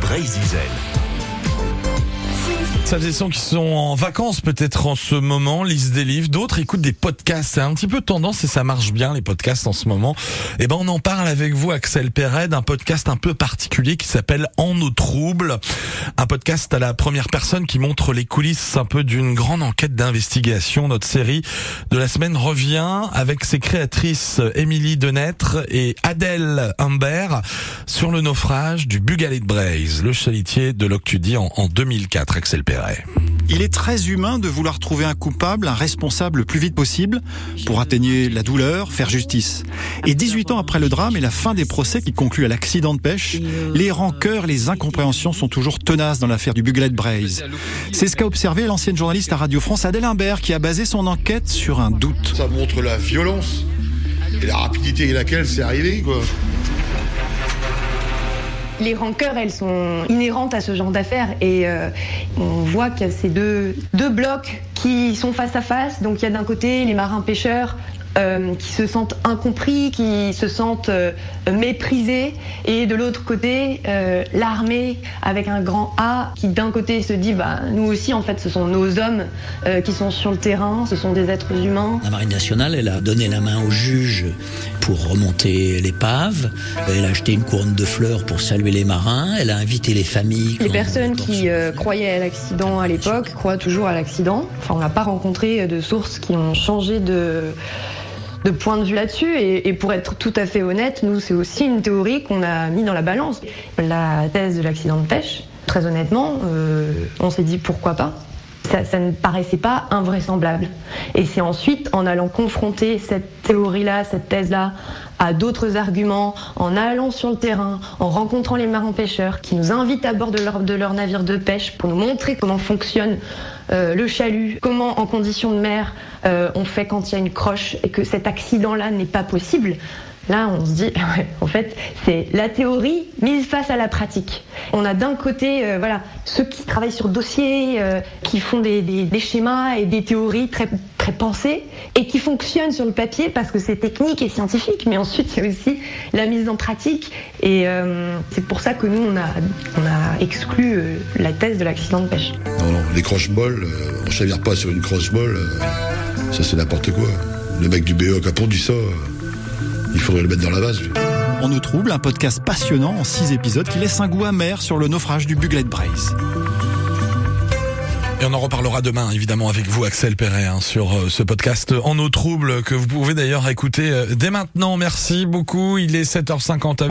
Brésil. Celles et ceux qui sont en vacances peut-être en ce moment lisent des livres, d'autres écoutent des podcasts. C'est un petit peu tendance et ça marche bien les podcasts en ce moment. Et ben on en parle avec vous Axel Perret d'un podcast un peu particulier qui s'appelle En nos troubles, un podcast à la première personne qui montre les coulisses un peu d'une grande enquête d'investigation. Notre série de la semaine revient avec ses créatrices Émilie Denêtre et Adèle Humbert sur le naufrage du Bugalet de Braise, le chalitier de Loctudie en, en 2004. Axel Perret. Il est très humain de vouloir trouver un coupable, un responsable le plus vite possible pour atténuer la douleur, faire justice. Et 18 ans après le drame et la fin des procès qui concluent à l'accident de pêche, les rancœurs, les incompréhensions sont toujours tenaces dans l'affaire du Buglet Braise. C'est ce qu'a observé l'ancienne journaliste à Radio France Adèle Imbert qui a basé son enquête sur un doute. Ça montre la violence et la rapidité avec laquelle c'est arrivé. Les rancœurs, elles sont inhérentes à ce genre d'affaires et euh, on voit qu'il y a ces deux, deux blocs qui sont face à face. Donc il y a d'un côté les marins pêcheurs euh, qui se sentent incompris, qui se sentent euh, méprisés, et de l'autre côté, l'armée avec un grand A qui d'un côté se dit, bah, nous aussi en fait ce sont nos hommes qui sont sur le terrain, ce sont des êtres humains. La Marine nationale, elle a donné la main au juge pour remonter l'épave, elle a acheté une couronne de fleurs pour saluer les marins, elle a invité les familles. Les personnes qui euh, croyaient à l'accident à l'époque croient toujours à l'accident. Enfin, on n'a pas rencontré de sources qui ont changé de, de point de vue là-dessus. Et, et pour être tout à fait honnête, nous, c'est aussi une théorie qu'on a mis dans la balance. La thèse de l'accident de pêche, très honnêtement, euh, on s'est dit pourquoi pas. Ça, ne paraissait pas invraisemblable. Et c'est ensuite, en allant confronter cette théorie-là, cette thèse-là, à d'autres arguments, en allant sur le terrain, en rencontrant les marins pêcheurs qui nous invitent à bord de leur, de navire de pêche pour nous montrer comment fonctionne euh, le chalut, comment en conditions de mer euh, on fait quand il y a une croche et que cet accident-là n'est pas possible. Là, on se dit, en fait, c'est la théorie mise face à la pratique. On a d'un côté, euh, voilà, ceux qui travaillent sur dossier, euh, qui font des, schémas et des théories très, pensées et qui fonctionnent sur le papier parce que c'est technique et scientifique. Mais ensuite, il y a aussi la mise en pratique et euh, c'est pour ça que nous, on a, exclu euh, la thèse de l'accident de pêche. Non, non, les croche-molles, euh, on s'avère pas sur une croche-molle, euh, ça c'est n'importe quoi. Le mec du BE qui a pondu ça, il faudrait le mettre dans la vase. lui. En nous trouble, un podcast passionnant en six épisodes qui laisse un goût amer sur le naufrage du Buglet Braise. Et on en reparlera demain, évidemment, avec vous, Axel Perret, hein, sur euh, ce podcast En eau trouble, que vous pouvez d'ailleurs écouter euh, dès maintenant. Merci beaucoup. Il est 7h50.